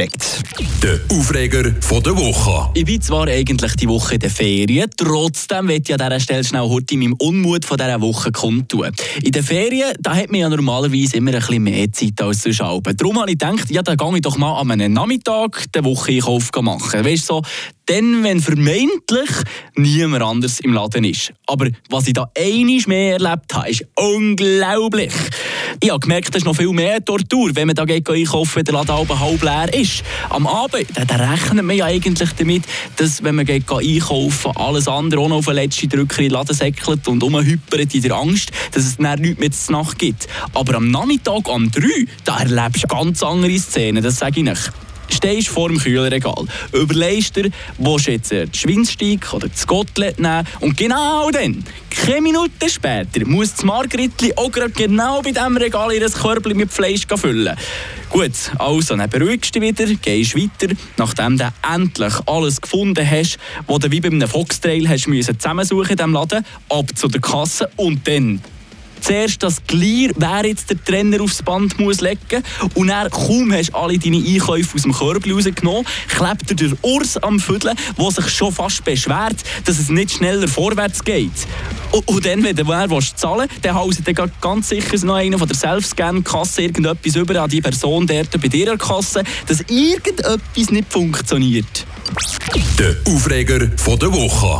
aufgeregt. Der Aufreger von der Woche. Ich bin zwar eigentlich die Woche in der Ferien, trotzdem will ich an dieser Stelle schnell heute meinem Unmut von dieser Woche kundtun. In den Ferien da hat man ja normalerweise immer ein bisschen mehr Zeit als zu Alpen. Darum habe ich gedacht, ja, dann gehe ich doch mal an einem Nachmittag den Woche-Einkauf machen. Weißt du, so, dann, wenn vermeintlich niemand anders im Laden ist. Aber was ich da einiges mehr erlebt habe, ist unglaublich. Ich habe gemerkt, das ist noch viel mehr Tortur, wenn man da geht einkaufen, wenn der Laden halb leer ist. Am Abend, da, rechnet man ja eigentlich damit, dass, wenn man geht einkaufen, alles andere auch noch auf den letzten Drücker in den Laden säckelt und rumhüppert in der Angst, dass es dann nichts mehr zur Nacht gibt. Aber am Nachmittag, um 3, da erlebst du ganz andere Szenen, das sage ich nicht stehst vor dem Kühlregal, überlegst dir, willst du jetzt den Schweinsteig oder das Gottlet nehmen und genau dann, keine Minute später, muss das Margritli auch genau bei diesem Regal ihr Körbchen mit Fleisch füllen. Gut, also, dann beruhigst du dich wieder, gehst weiter, nachdem du endlich alles gefunden hast, was du wie bei einem Foxtrail hast müssen zusammensuchen in diesem Laden, ab zu der Kasse und dann zuerst das Glier, wer jetzt der Trainer aufs Band muss legen und dann kaum hast du alle deine Einkäufe aus dem Körbchen rausgenommen, klebt dir der Urs am Viertel, der sich schon fast beschwert, dass es nicht schneller vorwärts geht. Und, und dann, wenn du willst, zahlen willst, dann hauset dann ganz sicher noch einer von der Self-Scan-Kasse irgendetwas über an die Person dort bei dir Kasse, dass irgendetwas nicht funktioniert. Der Aufreger von der Woche.